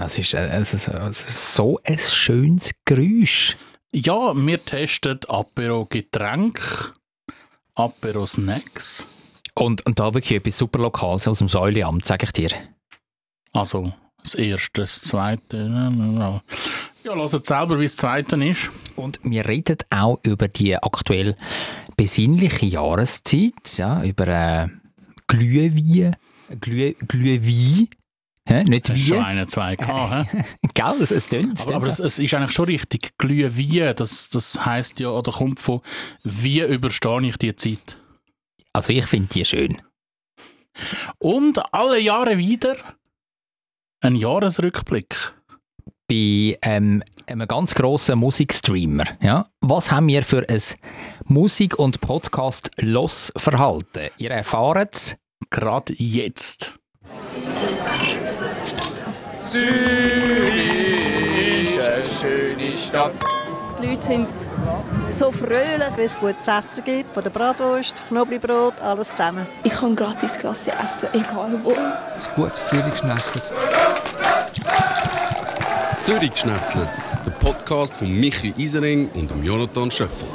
Das ist, äh, es ist, es ist so ein schönes Geräusch. Ja, wir testen Apero Getränk, Apero Snacks. Und, und da wirklich etwas super Lokales aus dem Säuleamt, sage ich dir. Also das erste, das zweite. Ja, lasst selber, wie das zweite ist. Und wir reden auch über die aktuell besinnliche Jahreszeit, ja, über äh, Glühwein, Glüh, Glühwein, Hä? Nicht Hast wie. schon einen, zwei hä? Gell, es, es tönt Aber, aber es, es ist eigentlich schon richtig. Glühwein, das, das heisst ja, oder kommt von «Wie überstehe ich die Zeit?» Also ich finde die schön. Und alle Jahre wieder ein Jahresrückblick. Bei ähm, einem ganz grossen Musikstreamer. Ja? Was haben wir für ein Musik- und Podcast-Los-Verhalten? Ihr erfahrt es. Gerade jetzt. Zürich ist eine schöne Stadt. Die Leute sind so fröhlich. Wenn es gutes Essen gibt, von der Bratwurst, Knoblauchbrot, alles zusammen. Ich kann gratis Klasse essen, egal wo. Ein gutes Zürich geschnetzelt. Zürich geschnetzelt, der Podcast von Michi Isering und Jonathan Schöffel.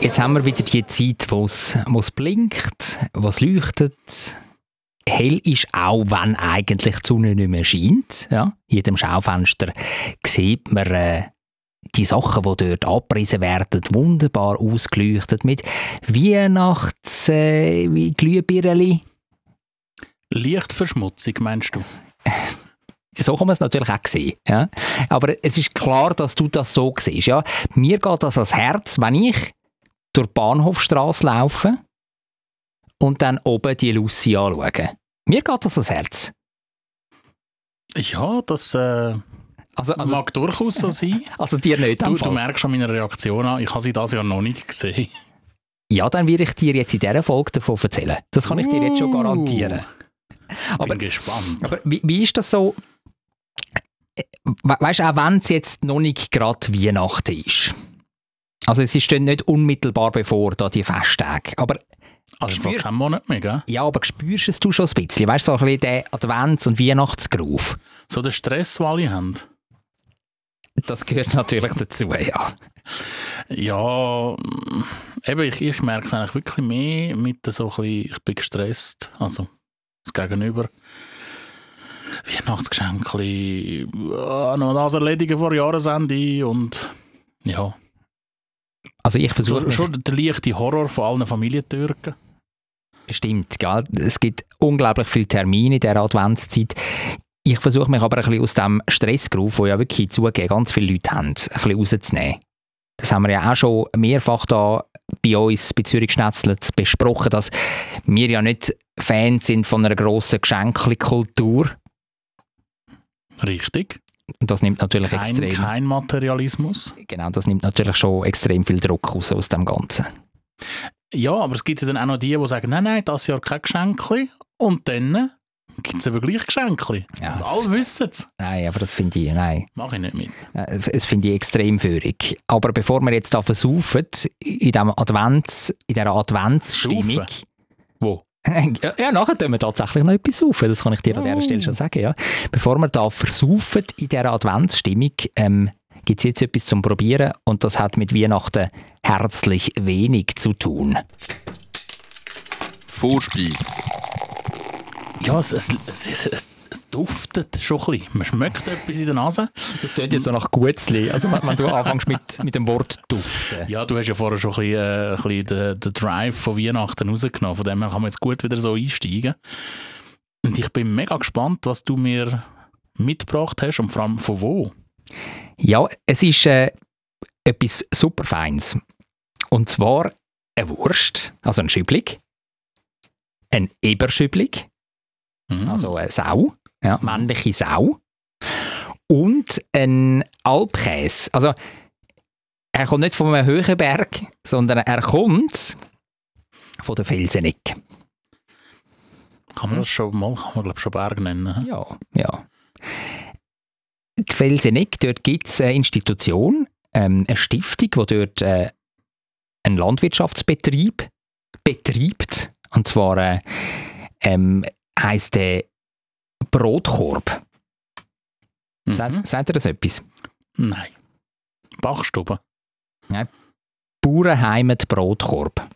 Jetzt haben wir wieder die Zeit, wo es wo es blinkt, wo es leuchtet. Hell ist auch, wenn eigentlich die Sonne nicht mehr scheint. Ja? In jedem Schaufenster sieht man äh, die Sachen, die dort abgerissen werden, wunderbar ausgeleuchtet mit Weihnachts- äh, wie Glühbirnen. Lichtverschmutzung, meinst du? So kann man es natürlich auch sehen. Ja? Aber es ist klar, dass du das so siehst. Ja? Mir geht das ans Herz, wenn ich durch die Bahnhofstrasse laufe und dann oben die Lucy anschaue. Mir geht das ans Herz. Ja, das äh, Also, also, mag durchaus so sein. also dir nicht. Du, du merkst an meiner Reaktion an, ich habe sie das Jahr noch nicht gesehen. Ja, dann werde ich dir jetzt in dieser Folge davon erzählen. Das kann ich dir jetzt schon Uh. garantieren. Aber- Bin gespannt. Aber wie, wie ist das so? We- Weißt du, auch wenn es jetzt noch nicht gerade Weihnachten ist. Also es steht nicht unmittelbar bevor da die Festtage. Aber Also Spür- vor keinem Monat mehr, gell? ja, aber spürst es du schon ein bisschen? Weißt du, so ein bisschen den Advents- und Weihnachtsgroove. So der Stress, den alle haben. Das gehört natürlich dazu, ja. Ja, mm, eben, ich, ich merke es eigentlich wirklich mehr mit so ein bisschen, ich bin gestresst, also das Gegenüber. Weihnachtsgeschenke, äh, noch das erledigen vor Jahresende und ja, Also ich versuche schon, der leichte Horror von allen Familientürken. Stimmt, gell? es gibt unglaublich viele Termine in dieser Adventszeit. Ich versuche mich aber ein bisschen aus dem Stressgroove, wo ja wirklich zugeben ganz viele Leute haben, ein bisschen rauszunehmen. Das haben wir ja auch schon mehrfach da bei uns bei Zürich Schnetzlitz besprochen, dass wir ja nicht Fans sind von einer grossen Geschenkkultur. Richtig. Und das nimmt natürlich Kein, extrem, kein Materialismus. genau, das nimmt natürlich schon extrem viel Druck raus aus dem Ganzen. Ja, aber es gibt ja dann auch noch die, die sagen, nein, nein, das Jahr kein Geschenke. Und dann gibt es aber gleich Geschenke. Ja, Und alle wissen es. Nein, aber das finde ich, nein. Mache ich nicht mit. Äh, Das finde ich extrem führig. Aber bevor wir jetzt da versaufen, in, dem Advents, in dieser Adventsstimmung. Saufen? Wo? Ja, nachher tun wir tatsächlich noch etwas saufen, das kann ich dir an dieser Oh. Stelle schon sagen. Ja. Bevor wir da versaufen in dieser Adventsstimmung, ähm, gibt es jetzt etwas zum Probieren und das hat mit Weihnachten herzlich wenig zu tun. Vorspeis. Ja, es, es, es, es, es, duftet schon ein bisschen. Man schmeckt etwas in der Nase. Das klingt jetzt so nach Gutzli, also wenn, wenn du anfängst mit, mit dem Wort duften. Ja, du hast ja vorher schon ein bisschen, äh, ein bisschen den, den Drive von Weihnachten rausgenommen. Von dem her kann man jetzt gut wieder so einsteigen. Und ich bin mega gespannt, was du mir mitgebracht hast und vor allem von wo. Ja, es ist äh, etwas super Feins. Und zwar eine Wurst, also ein Schüblig, ein Eberschüblig, Mhm. also eine Sau, ja, männliche Sau, und ein Alpkäse. Also er kommt nicht von einem höheren Berg, sondern er kommt von der Felseneck. kann man das schon mal, kann man glaube schon Berg nennen. Ja, ja. Die Felseneck, dort gibt es eine Institution, ähm, eine Stiftung, die dort äh, einen Brotkorb. Mhm. Sagt, sagt ihr das etwas? Nein. Bachstube. Bauernheimat Brotkorb.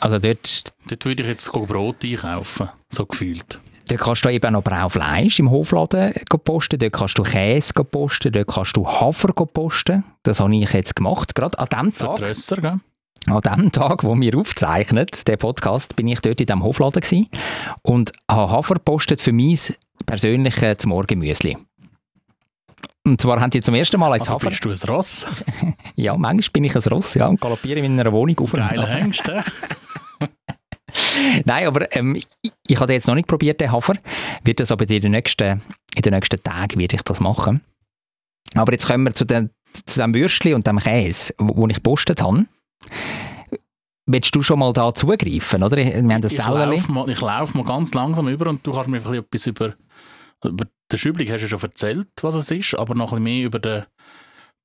Also dort, Dort würde ich jetzt Brot einkaufen, so gefühlt. dort kannst du eben auch noch Braufleisch im Hofladen posten, dort kannst du Käse posten, dort kannst du Hafer posten. Das habe ich jetzt gemacht, gerade an dem Tag. die Rösser, gell? An dem Tag, wo wir aufzeichnen, der Podcast, bin ich dort in diesem Hofladen gewesen und habe Hafer gepostet für mein persönliches Morgenmüsli. Und zwar haben die zum ersten Mal jetzt Also Hafer. bist du ein Ross? Ja, manchmal bin ich ein Ross ja, und galoppiere in meiner Wohnung auf Geile. Hengste. Nein, aber ähm, ich, ich habe jetzt noch nicht probiert, den Hafer. Wird das aber in den nächsten, in den nächsten Tagen werde ich das machen. Aber jetzt kommen wir zu, den, zu dem Würstchen und dem Käse, wo, wo ich gepostet habe. Willst du schon mal da zugreifen, oder? Wir haben das ich laufe mal, ich lauf mal ganz langsam über und du kannst mir vielleicht etwas über, über den Schübling hast du schon erzählt, was es ist, aber noch ein bisschen mehr über den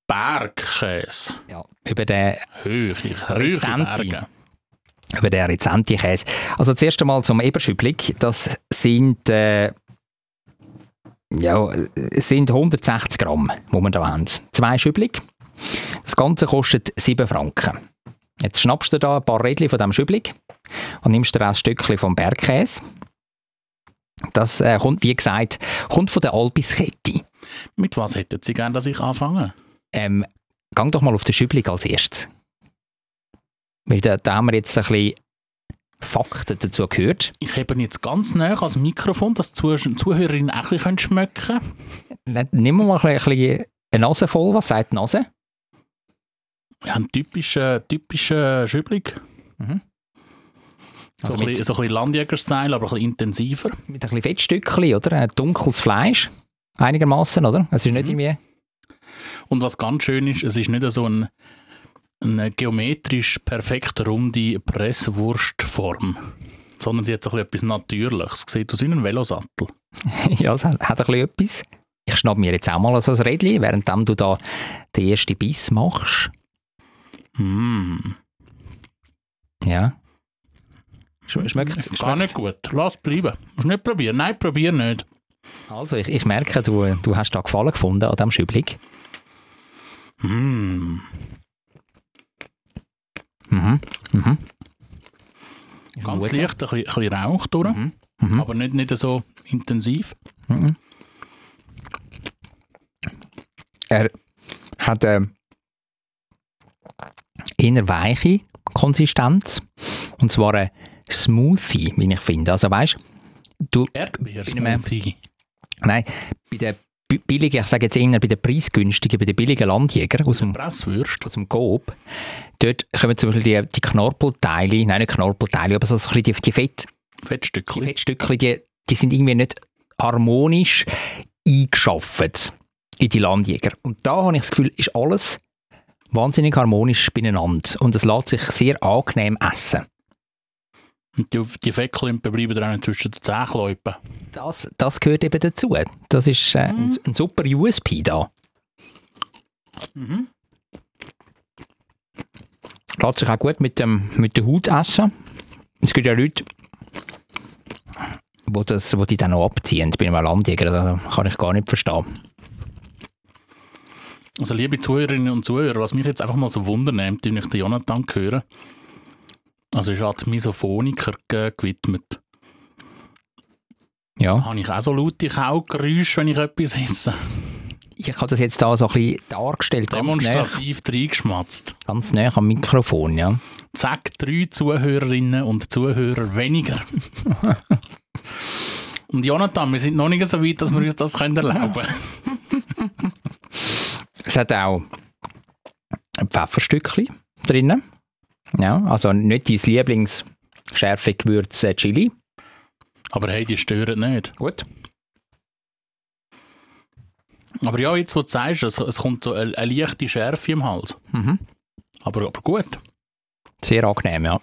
Bergkäse. Ja, über den Rezenti. Über den Rezenti-Käse. Also zuerst einmal zum Eberschüblig. Das sind, äh, ja, es sind 160 Gramm, die wir da haben. Zwei Schüblig. Das Ganze kostet 7 Franken. Jetzt schnappst du da ein paar Rädchen von diesem Schüblig und nimmst dir ein Stückchen vom Bergkäse. Das äh, kommt, wie gesagt, kommt von der Albiskette. Mit was hätten Sie gerne, dass ich anfange? Ähm, gang doch mal auf den Schüblig als erstes. Weil da, da haben wir jetzt ein bisschen Fakten dazu gehört. Ich habe ihn jetzt ganz nah als Mikrofon, dass die Zuh- Zuhörerinnen auch ein bisschen schmecken können. Nimm mal ein bisschen eine Nase voll. Was sagt die Nase? Wir haben typische, typische Schübling. So, Also ein mit, bisschen, so ein bisschen Landjäger-Style, aber ein bisschen intensiver. mit ein bisschen Fettstückchen, oder? Ein dunkles Fleisch. Einigermaßen, oder? Es ist nicht Mhm. irgendwie... Und was ganz schön ist, es ist nicht so ein, eine geometrisch perfekt runde Presswurstform, sondern sie hat so ein bisschen etwas Natürliches. Es sieht aus wie ein Velosattel. ja, es hat, hat ein bisschen etwas. Ich schnapp mir jetzt auch mal so ein Rädchen, während du da den ersten Biss machst. Mm. Ja. Sch- Schmeckt, Gar schmeckt. nicht gut. Lass bleiben. Musst nicht probieren. Nein, probier nicht. Also, ich, ich merke, du, du hast da Gefallen gefunden an diesem Schüblig. Mm. Mhm. Mhm. Ganz Gut. leicht, ein bisschen, ein bisschen Rauch durch, Mhm. Mhm. aber nicht, nicht so intensiv. Mhm. Er hat eine eher weiche Konsistenz. Und zwar ein Smoothie, wie ich finde. Also weißt du, Erdbeer-Smoothie. nein, bei den bi- billigen, ich sage jetzt eher bei den preisgünstigen, bei den billigen Landjägern aus dem, Presswürst. aus dem Coop, dort kommen zum Beispiel die, die Knorpelteile, nein, nicht Knorpelteile, aber so ein bisschen die, die Fett, die Fettstückchen. Fettstückchen, die, die sind irgendwie nicht harmonisch eingeschafft in die Landjäger. Und da habe ich das Gefühl, ist alles wahnsinnig harmonisch beieinander und es lässt sich sehr angenehm essen. Und die, die Fettklumpen bleiben dann zwischen den Zähnkleupen. Das, das gehört eben dazu. Das ist äh, ein, ein super USP da. Mhm. Lässt sich auch gut mit, dem, mit der Haut essen. Es gibt ja Leute, wo, das, wo die dann noch abziehen bei einem Landjäger. Das kann ich gar nicht verstehen. Also liebe Zuhörerinnen und Zuhörer, was mich jetzt einfach mal so Wunder nimmt, wenn ich den Jonathan höre, also ist halt Misophoniker ge- gewidmet. Ja. Habe ich auch so laute Kaugeräusche, wenn ich etwas esse? Ich habe das jetzt da so ein bisschen dargestellt, Demonstrativ reingeschmatzt. ganz nah am Mikrofon. Ja. Zack, drei Zuhörerinnen und Zuhörer weniger. und Jonathan, wir sind noch nicht so weit, dass wir uns das können erlauben können. Es hat auch ein Pfefferstückchen drin. Ja, also nicht dein Lieblingsschärfe Gewürz äh, Chili. Aber hey, die stören nicht. Gut. Aber ja, jetzt wo du sagst, es, es kommt so eine, eine leichte Schärfe im Hals. Mhm. Aber, aber gut. Sehr angenehm, ja. Ja.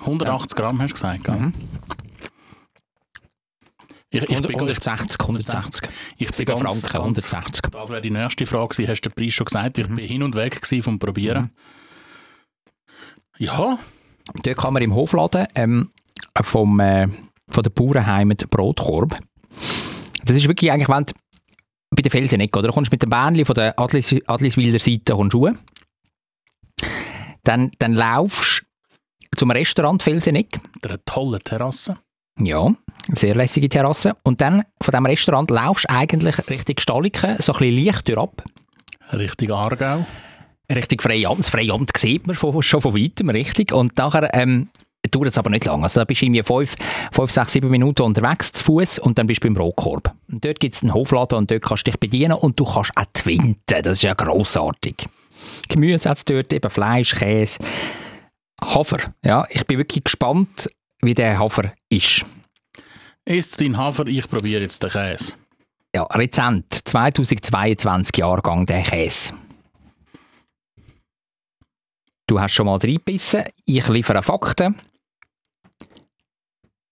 180 Gramm hast du gesagt, gell? Mhm. Ich, ich, 100, bin, 160, 160. ich, bin 7 ganz, Franken, ganz, 160. Das wäre die nächste Frage gewesen. Hast du den Preis schon gesagt? Ich Mhm. bin hin und weg vom Probieren. Ja, Dort kann man im Hofladen ähm, vom, äh, von der Bauernheimat Brotkorb. Das ist wirklich eigentlich, wenn du bei der Felsenecke, oder? Du kommst mit dem Bähnchen von der Adlis, Adliswilder Seite kommst du dann, dann laufst du zum Restaurant Felseneck. Eine tolle Terrasse. Ja, sehr lässige Terrasse. Und dann von diesem Restaurant laufst du eigentlich Richtung Staliken, so ein bisschen leicht ab. Richtig Aargau. Richtig Freiamt. Das Freiamt sieht man von, schon von weitem, richtig. Und nachher ähm, dauert es aber nicht lange. Also da bist du irgendwie fünf, fünf, sechs, sieben Minuten unterwegs zu Fuß und dann bist du beim Brotkorb. Und dort gibt es einen Hofladen und dort kannst du dich bedienen und du kannst auch twinten. Das ist ja grossartig. Gemüse hat dort, eben Fleisch, Käse, Hafer. Ja, ich bin wirklich gespannt, wie der Hafer ist. Isst dein Hafer, ich probiere jetzt den Käse. Ja, Rezent, 2022 Jahrgang, der Käse. Du hast schon mal reingebissen, ich liefere Fakten.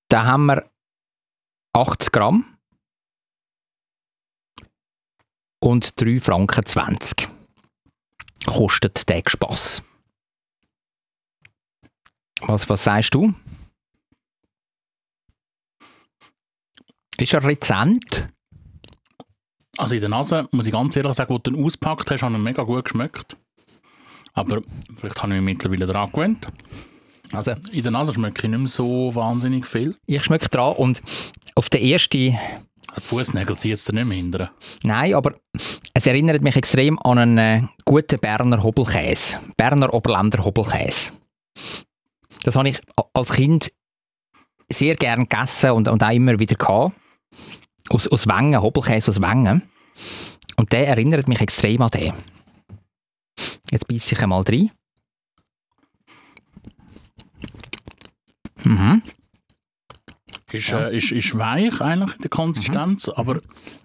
Da haben wir 80 Gramm und 3,20 Franken kostet der Spass. Was, was sagst du? Ist er rezent? Also in der Nase, muss ich ganz ehrlich sagen, wo du ihn auspackt hast, hat er mega gut geschmeckt. Aber vielleicht habe ich mich mittlerweile daran gewöhnt. Also in der Nase schmecke ich nicht mehr so wahnsinnig viel. Ich schmecke dran und auf den ersten... Die Fußnägel zieht es dir nicht mehr hindern. Nein, aber es erinnert mich extrem an einen äh, guten Berner Hobelkäse. Berner Oberländer Hobelkäse. Das habe ich als Kind sehr gern gegessen und, und auch immer wieder gehabt. Aus, aus Wengen, Hobelkäse aus Wengen. Und der erinnert mich extrem an den. Jetzt beiße ich einmal rein. Mhm. Ist, äh, ist, ist weich eigentlich in der Konsistenz, aber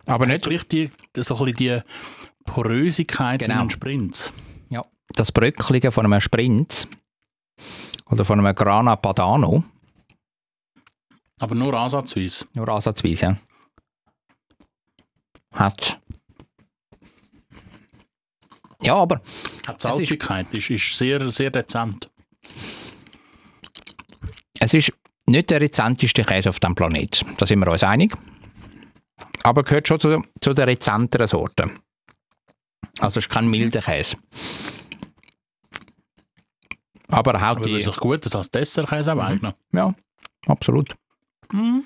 Aber nicht gleich die, so ein bisschen die Porösigkeit Genau. in einem Sprint. ja, das Bröcklige von einem Sprint oder von einem Grana Padano, Aber nur ansatzweise. nur ansatzweise, ja. Hat. Ja, aber Die ist- Salzigkeit ist, ist sehr, sehr dezent. es ist nicht der rezenteste Käse auf dem Planet. Da sind wir uns einig. Aber gehört schon zu, zu den rezenteren Sorten. Also es ist kein milder Käse. Aber auch Aber die... das ist doch gut, das als Dessertkäse auch eignen. Ja, absolut. Mhm.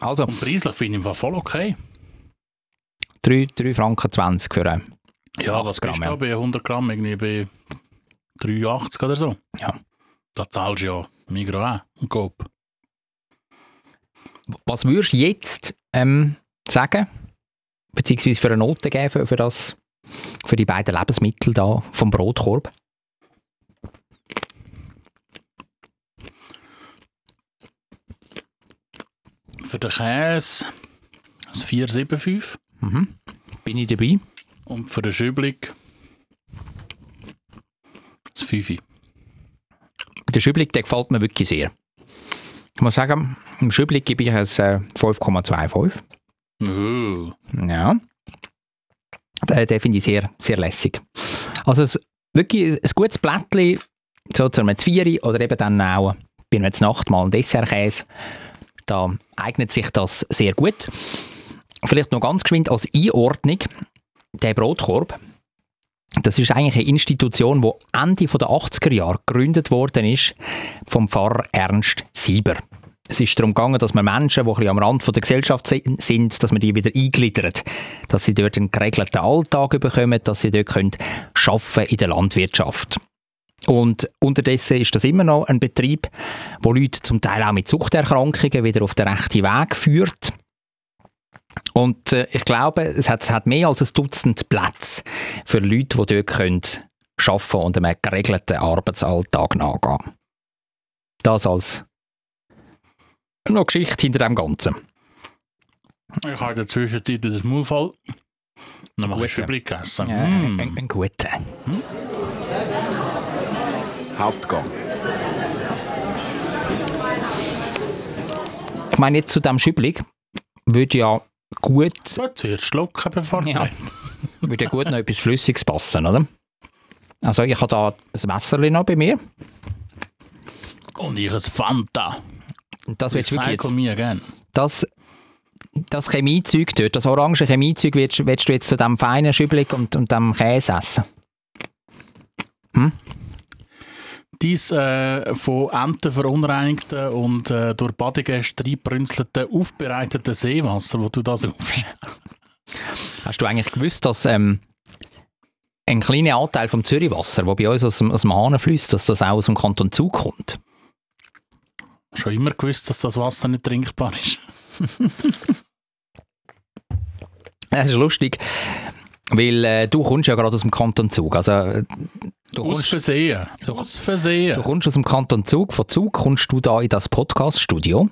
Also, Und preislich finde ich im Fall voll okay. 3, 3 Franken 20 für einen. Ja, 80 was Gramm, bist du ja. bei 100 Gramm? Irgendwie bei 83 oder so? Ja. Da zahlst du ja Migros auch und Coop. Was würdest du jetzt ähm, sagen? Beziehungsweise für eine Note geben für, für, das, für die beiden Lebensmittel da vom Brotkorb? Für den Käse ein 4,75 Mhm. Bin ich dabei? und für den Schüblig ein 5. Der Schüblig, der gefällt mir wirklich sehr. Ich muss sagen, im Schüblig gebe ich es äh, 5,25. Oh. Ja. Den, den finde ich sehr, sehr lässig. Also es, wirklich ein gutes Blättchen, so zu einem Zvieri oder eben dann auch bei einem Nacht mal ein Dessertkäse. Da eignet sich das sehr gut. Vielleicht noch ganz geschwind als Einordnung, der Brotkorb, das ist eigentlich eine Institution, die Ende der 80er Jahre gegründet worden ist vom Pfarrer Ernst Sieber. Es ist darum gegangen, dass man Menschen, die ein bisschen am Rand der Gesellschaft si- sind, dass man die wieder eingliedert. Dass sie dort einen geregelten Alltag bekommen, dass sie dort können arbeiten in der Landwirtschaft. Und unterdessen ist das immer noch ein Betrieb, wo Leute zum Teil auch mit Suchterkrankungen wieder auf den rechten Weg führt. Und äh, ich glaube, es hat, es hat mehr als ein Dutzend Plätze für Leute, die dort können arbeiten und einem geregelten Arbeitsalltag nachgehen. Das als noch Geschichte hinter dem Ganzen. Ich habe in der Zwischenzeit das Maul voll. Dann mache ich Gute. Schüblig gegessen. Äh, Mm. ein, ein guter. Hauptgang. Ich meine, jetzt zu dem Schüblig würde ja gut, So, zuerst schlucken, bevor du Ja. würde ja gut noch etwas Flüssiges passen, oder? Also ich habe da ein Messerchen noch bei mir. Und ich ein Fanta. Das willst du wirklich jetzt, mir gerne. das, das Chemiezeug dort, das orange Chemiezeug, willst, willst du jetzt zu dem feinen Schübelig und, und dem Käse essen? Dies äh, von Enten verunreinigten und äh, durch Badegäste reinbrünzelten, aufbereiteten Seewasser, wo du das aufschätzt. Hast du eigentlich gewusst, dass ähm, ein kleiner Anteil vom Zürichwasser, das bei uns aus dem, aus dem Hahn fließt, dass das auch aus dem Kanton Zug kommt? Schon immer gewusst, dass das Wasser nicht trinkbar ist. Das ist lustig, weil äh, du kommst ja gerade aus dem Kanton Zug. Also, äh, du, Aus kommst, Versehen. Aus Versehen. du kommst aus dem Kanton Zug. Von Zug kommst du da in das Podcast-Studio.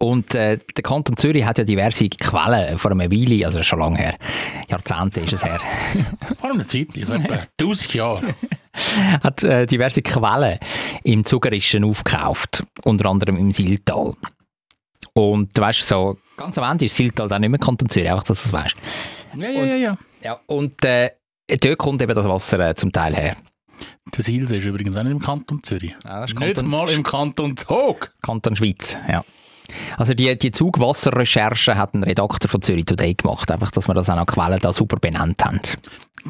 Und äh, der Kanton Zürich hat ja diverse Quellen vor einer Weile, also schon lange her, Jahrzehnte ist es her, Vor einer Zeit, ich etwa 1000 Jahre. hat äh, diverse Quellen im Zugerischen aufgekauft, unter anderem im Siltal. Und du weißt, so ganz am Ende ist Siltal dann nicht mehr Kanton Zürich, einfach, dass du es weißt. Ja, ja, ja, ja. Ja, und äh, dort kommt eben das Wasser äh, zum Teil her. Der Silse ist übrigens auch nicht im Kanton Zürich. Ja, das ist Nicht Kanton, mal im Kanton Zug. Kanton Schweiz, ja. Also die, die Zugwasserrecherche hat ein Redakteur von Zürich Today gemacht, einfach, dass wir das auch noch Quellen da super benannt haben.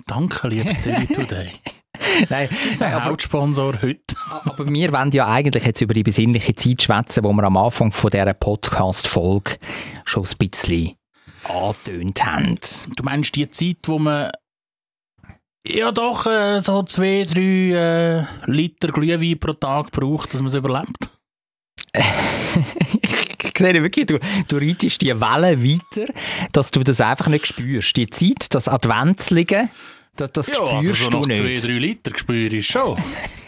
Danke, liebes Zürich Today. Nein, Unser aber, Hauptsponsor heute. aber wir wollen ja eigentlich jetzt über die besinnliche Zeit schwätzen, wo wir am Anfang von dieser Podcast-Folge schon ein bisschen angetönt haben. Du meinst die Zeit, wo man ja doch äh, so zwei, drei äh, Liter Glühwein pro Tag braucht, dass man es überlebt? ich sehe wirklich, du, du reitest die Wellen weiter, dass du das einfach nicht spürst. Die Zeit, das Adventsliegen, das, das Ja, also spürst so du nach zwei, nicht. drei Liter spüre ich schon.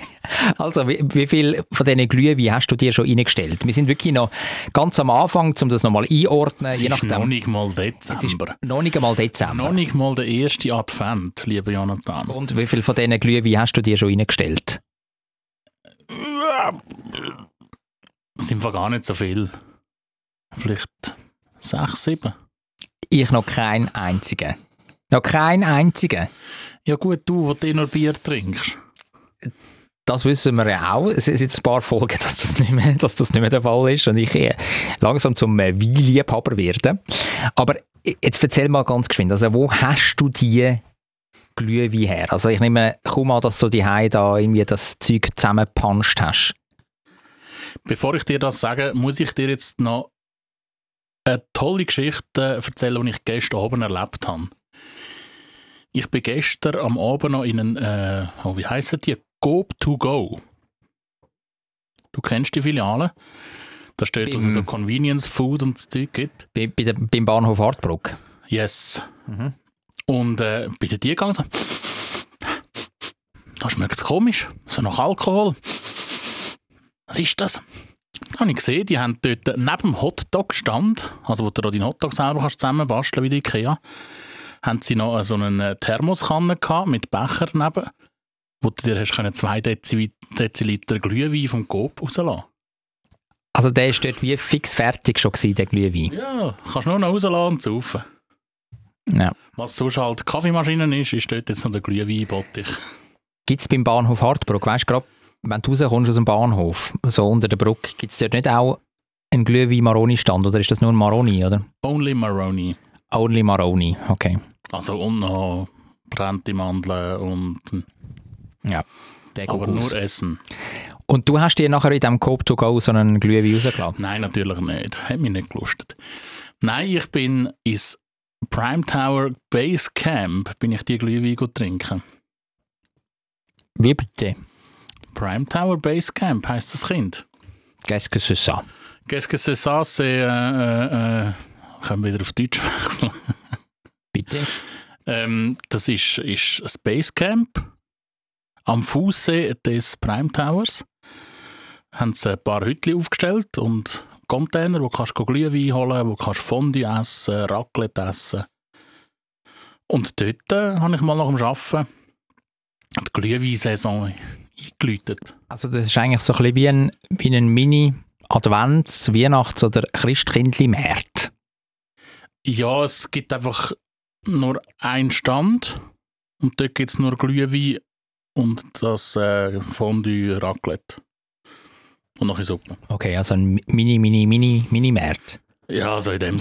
Also, wie, wie viel von diesen Glühwein hast du dir schon eingestellt? Wir sind wirklich noch ganz am Anfang, um das nochmal einordnen. Es je ist noch nachdem. nicht mal Dezember. noch nicht einmal Dezember. Noch nicht mal der erste Advent, lieber Jonathan. Und wie viel von diesen Glühwein hast du dir schon eingestellt? Es sind gar nicht so viel. Vielleicht sechs, sieben. Ich noch keinen einzigen. Noch keinen einzigen. Ja gut, du, wo du nur Bier trinkst. Das wissen wir ja auch. Es sind ein paar Folgen, dass das nicht mehr, dass das nicht mehr der Fall ist und ich eh langsam zum äh, Weinliebhaber werde. Aber jetzt erzähl mal ganz geschwind, also wo hast du die Glühwein her? Also ich nehme kaum an, dass du die da irgendwie das Zeug zusammengepanscht hast. Bevor ich dir das sage, muss ich dir jetzt noch eine tolle Geschichte erzählen, die ich gestern Abend erlebt habe. Ich bin gestern am Abend noch in einen, äh, oh, wie heissen die? Coop to go. Du kennst die Filiale? Da steht, dass es so Convenience Food und das Zeug gibt. Bei, bei der, beim Bahnhof Hartbruck. Yes. Mhm. Und äh, bei der die gegangen so. Da schmeckt es komisch. So nach Alkohol. Was ist das? Da habe ich gesehen, die haben dort neben dem Hotdog-Stand, also wo du deinen Hotdog selber kannst zusammenbasteln wie die Ikea, haben sie noch so eine Thermoskanne gehabt mit Becher neben, wo du dir hast können zwei Dezi Deziliter Glühwein vom Coop rauslassen Also der ist dort wie fix fertig schon gewesen, der Glühwein. Ja, kannst nur noch rauslassen und saufen. Ja. Was sonst halt Kaffeemaschinen ist, ist dort jetzt noch der Glühweinbottich. Gibt es beim Bahnhof Hartbruck, weißt du, gerade wenn du rauskommst aus dem Bahnhof, so unter der Brücke, gibt es dort nicht auch einen Glühwein-Maroni-Stand oder ist das nur ein Maroni, oder? Only Maroni. Only Maroni, okay. Also und noch brennte Mandeln und Ja, der aber nur Essen. Und du hast dir nachher in diesem Coop to go so einen Glühwein rausgelassen? Nein, natürlich nicht. Hat mich nicht gelustet. Nein, ich bin ins Prime Tower Base Camp bin ich die Glühwein gut trinken. Wie bitte? Prime Tower Base Camp heisst das Kind. Qu'est-ce que c'est ça? Qu'est-ce que c'est ça? C'est, äh, äh, äh, können wir wieder auf Deutsch wechseln? Bitte? Ähm, das ist, ist ein Basecamp am Fuße des Prime Towers. Haben sie ein paar Hütchen aufgestellt und Container, wo kannst du Glühwein holen, wo kannst du Fondue essen, Raclette essen. Und dort äh, habe ich mal nach dem Arbeiten die Glühwein-Saison eingeläutet. Also das ist eigentlich so ein bisschen wie ein, wie ein Mini-Advents-, Weihnachts- oder Christkindli-März. Ja, es gibt einfach nur einen Stand und dort gibt es nur Glühwein und das äh, Fondue Raclette. Und noch eine Suppe. Okay, also ein mini, mini, mini, mini Markt. Ja, also in dem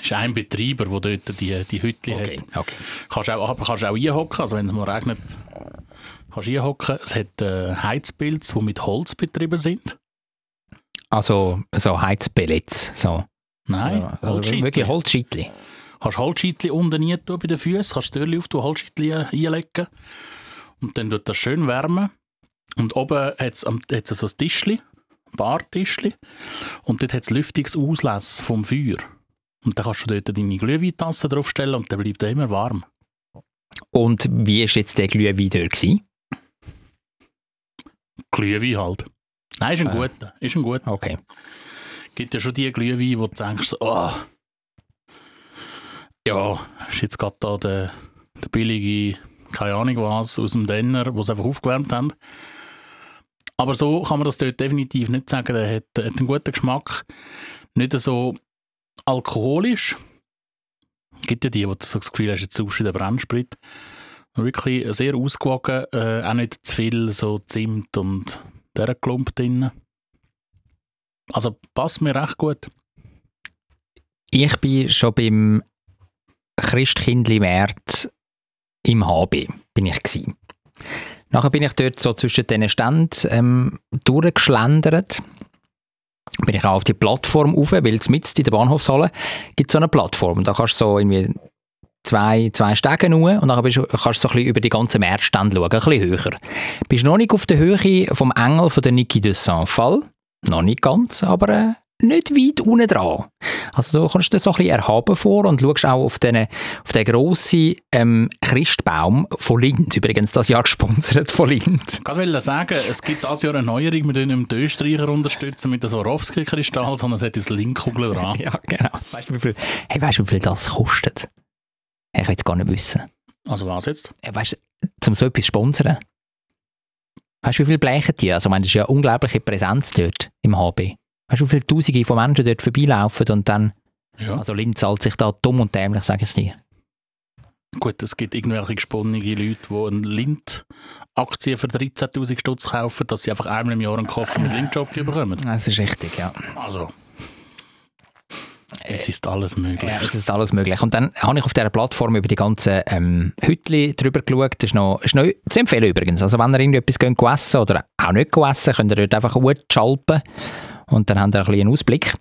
ist ein Betreiber, der dort die, die Hütte Okay, hat. okay. Kannst auch, aber kannst auch einhocken, also wenn es mal regnet, kannst du einhocken. Es hat äh, Heizpilze, die mit Holz betrieben sind. Also so Heizpellets. So. Nein, also Holzscheitli. wirklich Holzscheitli. Kannst Holzscheitli unten rein bei den Füßen, kannst Türchen auf, Holzscheitli einlegen und dann wird das schön wärmen. Und oben hat es so ein Tischli, ein Bartischli und dort hat es Lüftungsauslass vom Feuer. Und dann kannst du dort deine Glühweintasse draufstellen und dann bleibt er immer warm. Und wie war jetzt der Glühwein dort? Gewesen? Glühwein halt. Nein, ist ein Ah. guter. Ist ein guter. Okay. gibt ja schon die Glühwein, wo du denkst, so, oh, ja, ist jetzt gerade da der, der billige, keine Ahnung was, aus dem Denner, wo sie einfach aufgewärmt haben. Aber so kann man das dort definitiv nicht sagen. Der hat, hat einen guten Geschmack. Nicht so alkoholisch. gibt ja die, du so das Gefühl hast, jetzt suchst du den Brennsprit. Wirklich sehr ausgewogen, äh, auch nicht zu viel so Zimt und der Klump drin. Also passt mir recht gut. Ich bin schon beim Christkindli Märt im HB bin ich gsi. Nachher bin ich dort so zwischen diesen Ständen ähm, durchgeschlendert. Bin ich auch auf die Plattform rauf, weil mitten in der Bahnhofshalle gibt es so eine Plattform. Da kannst du so irgendwie zwei, zwei Stegen rauf und dann kannst du so ein bisschen über die ganzen Märtstände schauen, ein bisschen höher. Bist noch nicht auf der Höhe vom Engel von der Niki de Saint-Fall, noch nicht ganz, aber äh, nicht weit unten dran. Also du kommst dir so ein bisschen erhaben vor und schaust auch auf den, auf den grossen ähm, Christbaum von Lind, übrigens das Jahr gesponsert von Lind. Ich wollte sagen, es gibt dieses Jahr eine Neuerung, wir tun die Österreicher unterstützen mit dem Swarovski-Kristall, sondern es hat das Linkkugel dran. Ja, genau. Weißt du, wie viel, hey, weißt du, wie viel das kostet? Ich will es gar nicht wissen. Also was jetzt? Weißt du, um so etwas zu sponsern? Weißt du, wie viel blechen die? Also, ich meine, das ist ja eine unglaubliche Präsenz dort im HB. Weißt du, wie viele Tausende von Menschen dort vorbeilaufen und dann, Ja. also Lind zahlt sich da dumm und dämlich, sage ich es dir. Gut, es gibt irgendwelche gesponnene Leute, die eine Lind-Aktie für 13'000 Stutz kaufen, dass sie einfach einmal im Jahr einen Koffer mit Lindjob bekommen. Das ist richtig, ja. Also, es ist alles möglich. Ja, es ist alles möglich. Und dann habe ich auf dieser Plattform über die ganzen ähm, Hütli drüber geschaut. Das ist noch, ist noch zu empfehlen übrigens. Also wenn ihr irgendetwas essen oder auch nicht essen, könnt ihr dort einfach gut schalpen und dann habt ihr ein bisschen einen Ausblick.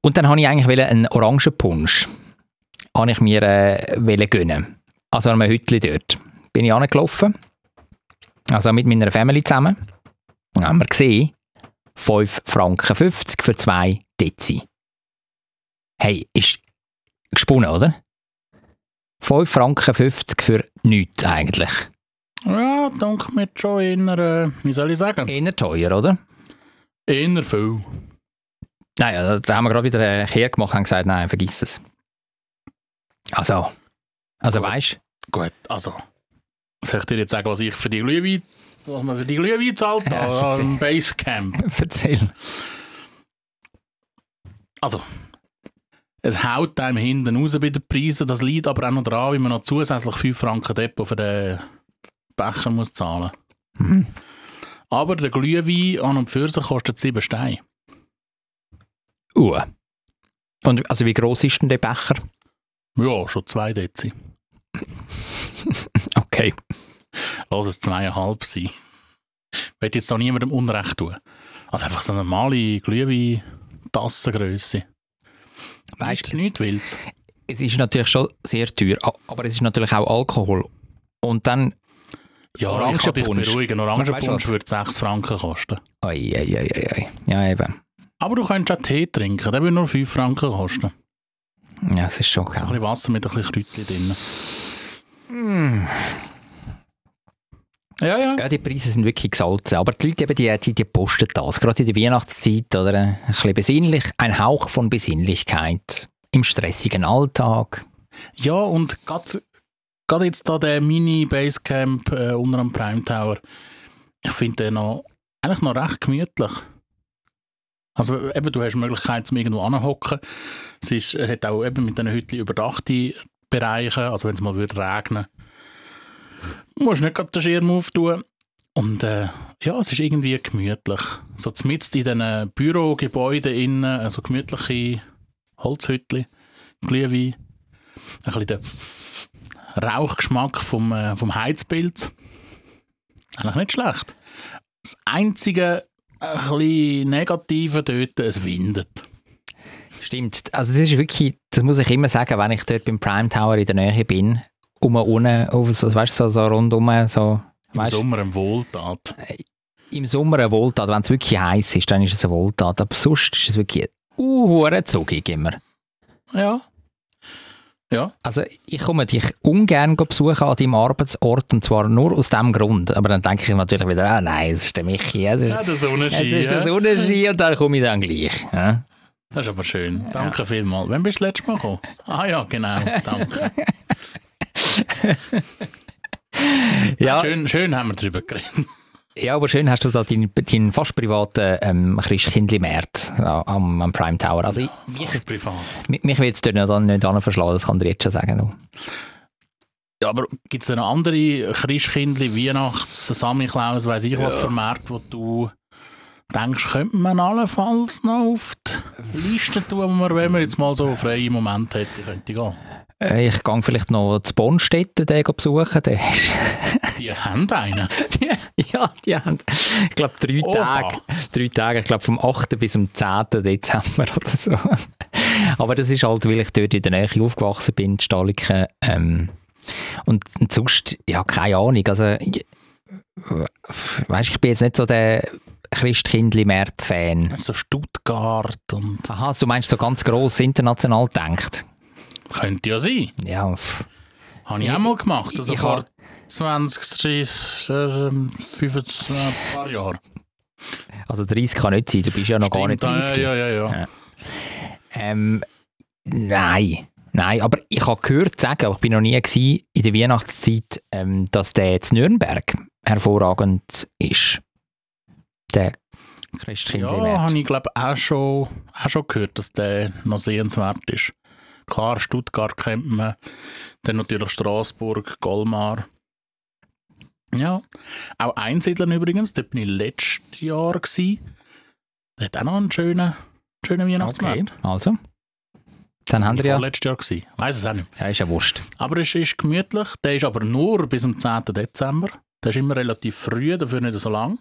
Und dann habe ich eigentlich einen Orangenpunsch habe ich mir äh, gönnen. Also an einem Hütli dort. Bin ich angelaufen, also mit meiner Family zusammen. Dann haben wir gesehen, 5 Franken 50 für zwei Dezi. Hey, ist gesponnen, oder? 5 Franken 50 für nichts eigentlich. Ja, danke mir schon eher, äh, wie soll ich sagen, Eher teuer, oder? Eher viel. Nein, also, da haben wir gerade wieder einen Kehr gemacht und gesagt, nein, vergiss es. Also, also Gut. weißt Gut, also, soll ich dir jetzt sagen, was ich für die Glühwein, was man für die Glühwein zahlt, Ja, erzähl. am Basecamp? du, erzähl. Also, es haut einem hinten raus bei den Preisen. Das liegt aber auch noch dran, wie man noch zusätzlich 5 Franken Depot für den Becher muss zahlen Mhm. Aber der Glühwein an und für sich kostet 7 Steine. Uh. Und also wie groß ist denn der Becher? Ja, schon 2 Dezi. Okay. Lass es 2,5 sein. Ich will jetzt auch niemandem Unrecht tun. Also einfach so eine normale Glühwein-Tassengrösse. Weißt du, nicht wild. es ist natürlich schon sehr teuer, aber es ist natürlich auch Alkohol. Und dann, Ja, ich kann dich Orangenpunsch. beruhigen. Orangenpunsch würde 6 Franken kosten. oi, oi, oi, oi, oi. ja eben. Aber du könntest auch Tee trinken. Der würde nur 5 Franken kosten. Ja, es ist schon Ein geil. bisschen Wasser mit ein bisschen Kräutchen drin. Mm. Ja, ja. Ja, die Preise sind wirklich gesalzen. Aber die Leute eben, die, die, die posten das. Gerade in der Weihnachtszeit, oder? Ein bisschen besinnlich, ein Hauch von Besinnlichkeit im stressigen Alltag. Ja, und gerade gerade jetzt da der Mini-Basecamp äh, unter dem Prime Tower, ich finde den noch, eigentlich noch recht gemütlich. Also eben, du hast die Möglichkeit, zum irgendwo anhocken. Es ist, es hat auch eben mit diesen Hütchen überdachte Bereiche, also wenn es mal würde regnen Du musst nicht gerade den Schirm auftun. Und äh, ja, es ist irgendwie gemütlich. So mitten in diesen Bürogebäuden innen, also gemütliche Holzhütchen, Glühwein, ein bisschen der Rauchgeschmack vom, äh, vom Heizpilz. Eigentlich nicht schlecht. Das einzige ein bisschen Negative dort, es windet. Stimmt. Also das ist wirklich, das muss ich immer sagen, wenn ich dort beim Prime Tower in der Nähe bin, um unten, auf, so, weißt, so, so rundum, so, Im weißt, Sommer ein Wohltat. im Sommer eine Wohltat, wenn es wirklich heiß ist, dann ist es eine Wohltat, aber sonst ist es wirklich uh, zugig immer. Ja. Ja. Also ich komme dich ungern besuchen an deinem Arbeitsort und zwar nur aus dem Grund, aber dann denke ich natürlich wieder, ah nein, es ist der Michi, es ist, Ja, der es Sonnenschein. ist der ja. Sonnenschein und dann komme ich dann gleich. Ja? Das ist aber schön. Danke vielmals. Wann bist du das letzte Mal gekommen? Ah ja, genau. Danke. Ja, Schön, schön haben wir darüber geredet. Ja, aber schön hast du da deinen, deinen fast privaten ähm, Christkindli-Markt am, am Prime Tower. Also ich, Fast privat. mich, mich wird es dort nicht, an- nicht verschlagen, das kann ich dir jetzt schon sagen. du. Ja, aber gibt es noch andere Christkindli, Weihnachts-, Samichlaus, weiss ich was für Märkte, wo du denkst, könnte man allenfalls noch auf die Liste tun, wo man, wenn man jetzt mal so freie Momente hätte, könnte gehen? Äh, Ich gehe vielleicht noch zu Bonstetten den besuchen. Ist Die haben einen. ja, die haben, ich glaube, drei Oha. Tage. Drei Tage, ich glaube, vom 8. bis zum 10. Dezember oder so. Aber das ist halt, weil ich dort in der Nähe aufgewachsen bin, in Staliken. Ähm, und sonst, ja, keine Ahnung. Also, ich, weißt, ich bin jetzt nicht so der Christkindli-Märt-Fan. So Stuttgart und... Aha, du meinst so ganz gross international denkt? Könnte ja sein. Ja. Habe ich auch mal gemacht. Also Ich vor hab- 20, 30, äh, 25 ein paar Jahren. also 30 kann nicht sein, du bist ja noch gar nicht Stimmt, 30. Ja, ja, ja. Ja. Ähm, nein. Nein, aber ich habe gehört sagen, aber ich bin noch nie gewesen, in der Weihnachtszeit, ähm, dass der in Nürnberg hervorragend ist. Der Christkindli Ja, habe ich glaube auch schon, auch schon gehört, dass der noch sehenswert ist. Klar, Stuttgart kennt man, dann natürlich Straßburg, Golmar. Ja, auch Einsiedeln übrigens, dort bin ich letztes Jahr gsi. Der hat auch noch einen schönen, schönen Weihnachtsmarkt. Okay, also. Dann haben wir ja... letztes Jahr gsi. Weiß es auch nicht. Ja, ist ja wurscht. Aber es ist gemütlich. Der ist aber nur bis zum 10. Dezember. Der ist immer relativ früh, dafür nicht so lang.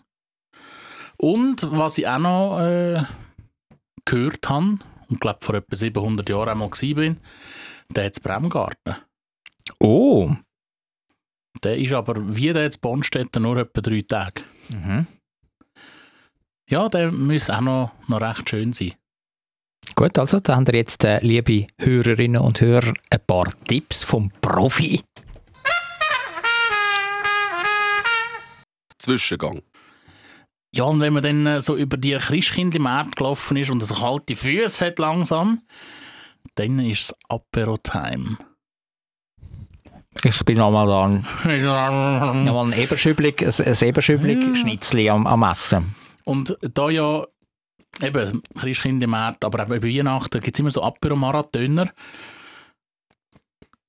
Und was ich auch noch äh, gehört habe, und glaube vor etwa 700 Jahren einmal bin, der hat Bremgarten. Oh! Der ist aber wie der jetzt Bonstetten nur etwa drei Tage. Mhm. Ja, der muss auch noch, noch recht schön sein. Gut, also da haben wir jetzt, äh, liebe Hörerinnen und Hörer, ein paar Tipps vom Profi. Zwischengang. Ja, und wenn man dann äh, so über die Christkindlmärkte gelaufen ist und so kalte Füße hat langsam, dann ist es Apero-Time. Ich bin nochmal da ein, nochmal ein Eberschüblig, ein, ein Eberschüblig Ja. Schnitzli am, am Essen. Und da ja eben Christkindlmärkte, aber auch bei Weihnachten gibt es immer so Apero-Marathoner,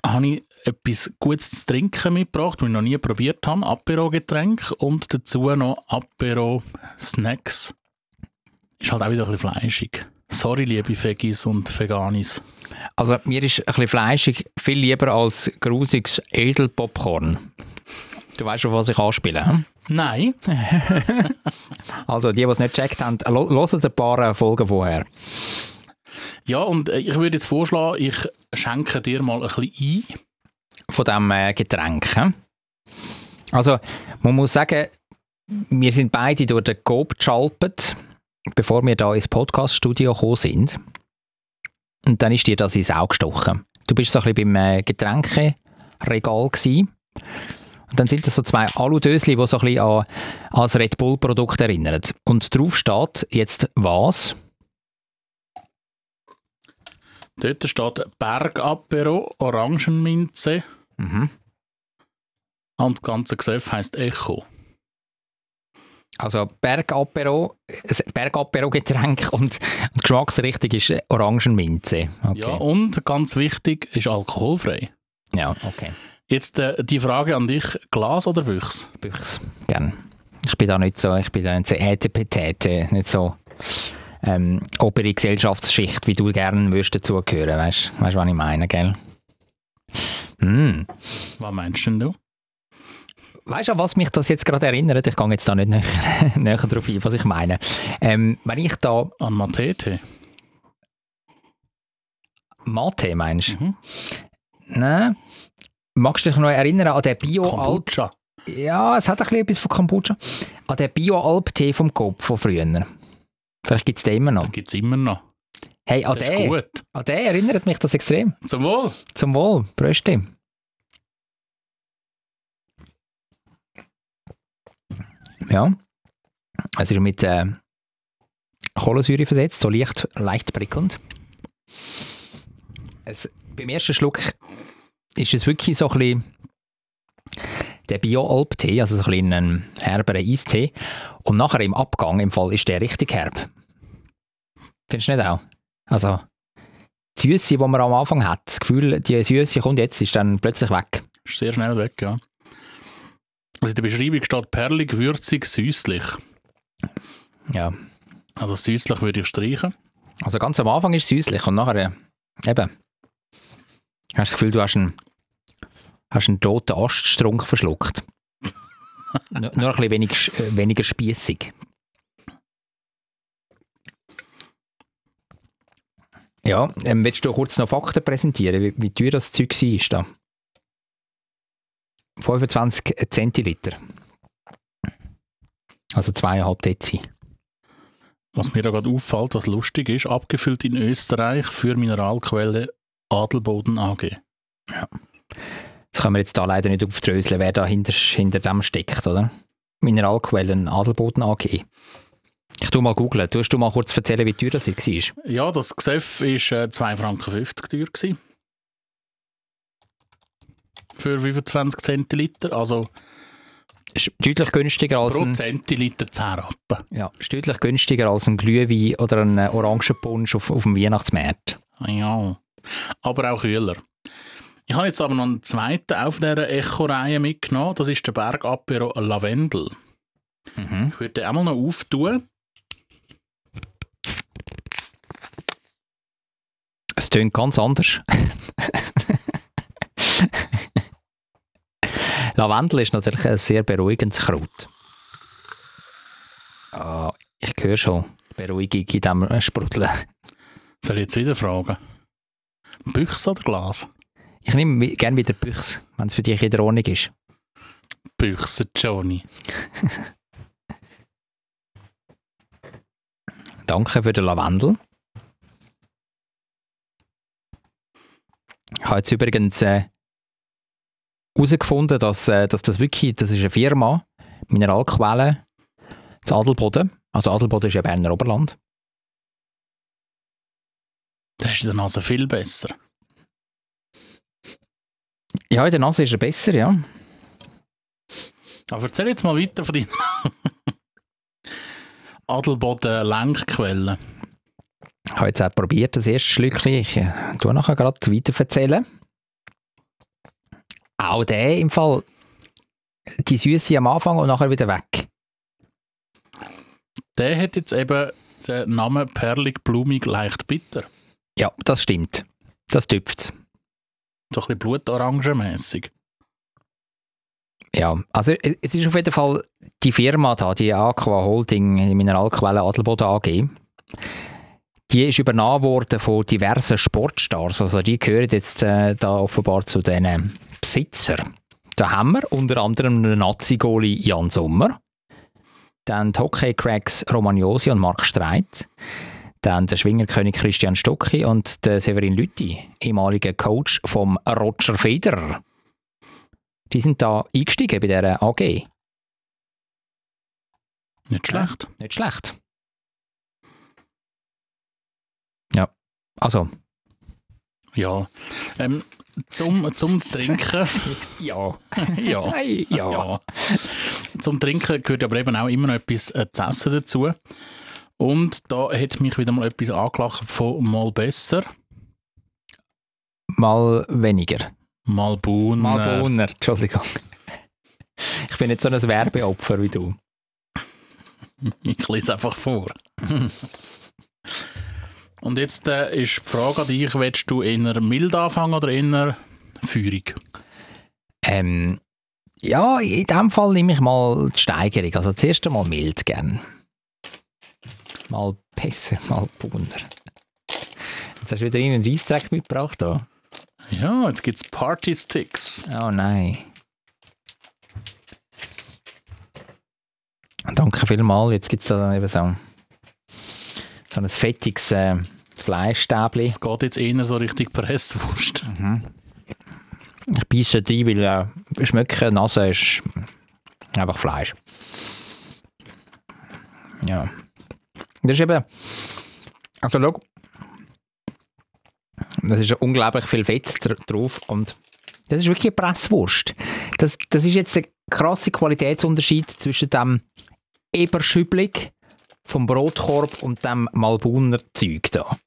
habe ich etwas Gutes zu trinken mitgebracht, was ich noch nie probiert habe. Apero-Getränk und dazu noch Apero-Snacks. Ist halt auch wieder ein bisschen fleischig. Sorry, liebe Veggies und Veganis. Also mir ist ein bisschen fleischig viel lieber als grusiges Edelpopcorn. Du weißt, auf was ich anspiele. hm? Nein. Also die, die es nicht gecheckt haben, hört ein paar äh, Folgen vorher. Ja, und äh, ich würde jetzt vorschlagen, ich schenke dir mal ein bisschen ein. Von diesem äh, Getränk. Also, man muss sagen, wir sind beide durch den Coop geschalpert, bevor wir da ins Podcast-Studio gekommen sind. Und dann ist dir das ins Auge gestochen. Du bist so ein bisschen beim äh, Getränkeregal gewesen. Und dann sind das so zwei Aludösli, die so ein bisschen an, an Red Bull-Produkt erinnern. Und drauf steht jetzt was? Dort steht Bergapero, Orangenminze Mhm. und das ganze Gesöff heisst Echo. Also Bergapero, Bergapero-Getränk und die Geschmacksrichtung ist Orangenminze. Okay. Ja, und ganz wichtig, ist alkoholfrei. Ja, okay. Jetzt äh, die Frage an dich, Glas oder Büchs? Büchs, gern. Ich bin da nicht so, ich bin da nicht so Ätepetete, nicht so ähm, obere Gesellschaftsschicht, wie du gerne würdest dazugehören, weißt du, was ich meine, gell? Hm. Was meinst denn du? Weißt du, an was mich das jetzt gerade erinnert? Ich gehe jetzt da nicht näher, näher darauf ein, was ich meine. Ähm, wenn ich da An Matete? Mate meinst, Mhm. Nein. Magst du dich noch erinnern an den bio Kombucha? Ja, es hat ein bisschen etwas von Kombucha. An den Bio-Alp-Tee vom Kopf von früher. Vielleicht gibt es den immer noch. Den gibt es immer noch. Hey, an Das ist gut. an den erinnert mich das extrem. Zum Wohl. Zum Wohl, Bröstli. Ja. Es ist mit äh, Kohlensäure versetzt, so leicht, leicht prickelnd. Es, beim ersten Schluck ist es wirklich so ein bisschen der Bio-Alp-Tee, also so ein bisschen ein herberen Eistee. Und nachher im Abgang, im Fall, ist der richtig herb. Findest du nicht auch? Also, die Süße, die man am Anfang hat, das Gefühl, die Süße kommt jetzt, ist dann plötzlich weg. Ist sehr schnell weg, ja. Also in der Beschreibung steht perlig, würzig, süßlich. Ja. Also süßlich würde ich streichen. Also ganz am Anfang ist es süßlich und nachher eben hast du das Gefühl, du hast einen, hast einen toten Aststrunk verschluckt. nur, nur ein bisschen wenig, äh, weniger spießig. Ja, ähm, willst du kurz noch Fakten präsentieren, wie, wie teuer das Zeug war? Da? 25 Zentiliter. Also zweieinhalb Dezi. Was mir da gerade auffällt, was lustig ist, abgefüllt in Österreich für Mineralquelle Adelboden AG. Das können wir jetzt da leider nicht aufdröseln, wer da hinter, hinter dem steckt, oder? Mineralquellen Adelboden AG. Ich tu mal googeln. Tust du mal kurz erzählen, wie teuer das war? Ja, das Gesöff war äh, 2,50 Franken teuer. Gewesen. Für 25 Zentiliter, also Ist deutlich günstiger als pro ein, Zentiliter 10 Rappen. ja, ist deutlich günstiger als ein Glühwein oder ein äh, Orangenpunsch auf, auf dem Weihnachtsmarkt. Ja, aber auch kühler. Ich habe jetzt aber noch einen zweiten auf dieser Echo-Reihe mitgenommen. Das ist der Berg Apero Lavendel. Mhm. Ich würde den auch mal noch auftun. Es tönt ganz anders. Lavendel ist natürlich ein sehr beruhigendes Kraut. Ah, ich höre schon Beruhigung in diesem Sprudeln. Soll ich jetzt wieder fragen? Büchs oder Glas? Ich nehme gerne wieder Büchs, wenn es für dich in der Ordnung ist. Büchse, Johnny. Danke für den Lavendel. Habe jetzt übrigens äh, herausgefunden, dass, äh, dass das wirklich, das ist eine Firma, Mineralquellen, das Adelboden. Also Adelboden ist ja Berner Oberland. Das ist in der Nase viel besser. Ja, in der Nase ist er besser, ja. Aber erzähl jetzt mal weiter von deiner Adelboden Lenkquelle. Ich habe jetzt auch probiert, das erste Schlückchen. Ich äh, tue nachher gerade weiter erzählen. Auch der im Fall, die Süße am Anfang und nachher wieder weg. Der hat jetzt eben den Namen perlig, blumig, leicht bitter. Ja, das stimmt. Das tüpft So ein bisschen blutorangenmässig. Ja, also e- es ist auf jeden Fall die Firma da, die Aqua Holding Mineralquellen Adelboden AG. Die ist übernommen worden von diversen Sportstars. Also die gehören jetzt äh, da offenbar zu den Besitzern. Da haben wir unter anderem den Nazi-Goli Jan Sommer, dann die Hockey-Cracks Romagnosi und Marc Streit, dann der Schwingerkönig Christian Stocki und der Severin Lütti, ehemaliger Coach vom Roger Federer. Die sind da eingestiegen bei dieser AG. Nicht schlecht. Nicht schlecht. Ja, also. Ja. Ähm, zum, zum Trinken. Ja. ja. ja. ja. Zum Trinken gehört aber eben auch immer noch etwas äh, zu essen dazu. Und da hat mich wieder mal etwas angelacht von mal besser. Mal weniger. Malbun. äh, Malbohner, Entschuldigung. Ich bin nicht so ein Werbeopfer wie du. Ich lese einfach vor. Und jetzt äh, ist die Frage an dich, willst du eher mild anfangen oder eher feurig? Ähm, ja, in dem Fall nehme ich mal die Steigerung. Also zuerst einmal mild gern. Mal besser, mal bunter. Jetzt hast du wieder einen Reisdreck mitgebracht. Da. Ja, jetzt gibt es Party Sticks. Oh nein. Danke vielmals. Jetzt gibt es da eben so, so ein fettiges äh, Fleischstäbli. Es geht jetzt eher so richtig Presswurst. Ich beiße rein, weil äh, schmecken, Nase ist einfach Fleisch. Ja. Das ist eben. Also, schau. Das ist unglaublich viel Fett dr drauf und das ist wirklich eine Presswurst. Das, das ist jetzt ein krasser Qualitätsunterschied zwischen dem Eberschüblig vom Brotkorb und dem Malbuner Zeug da.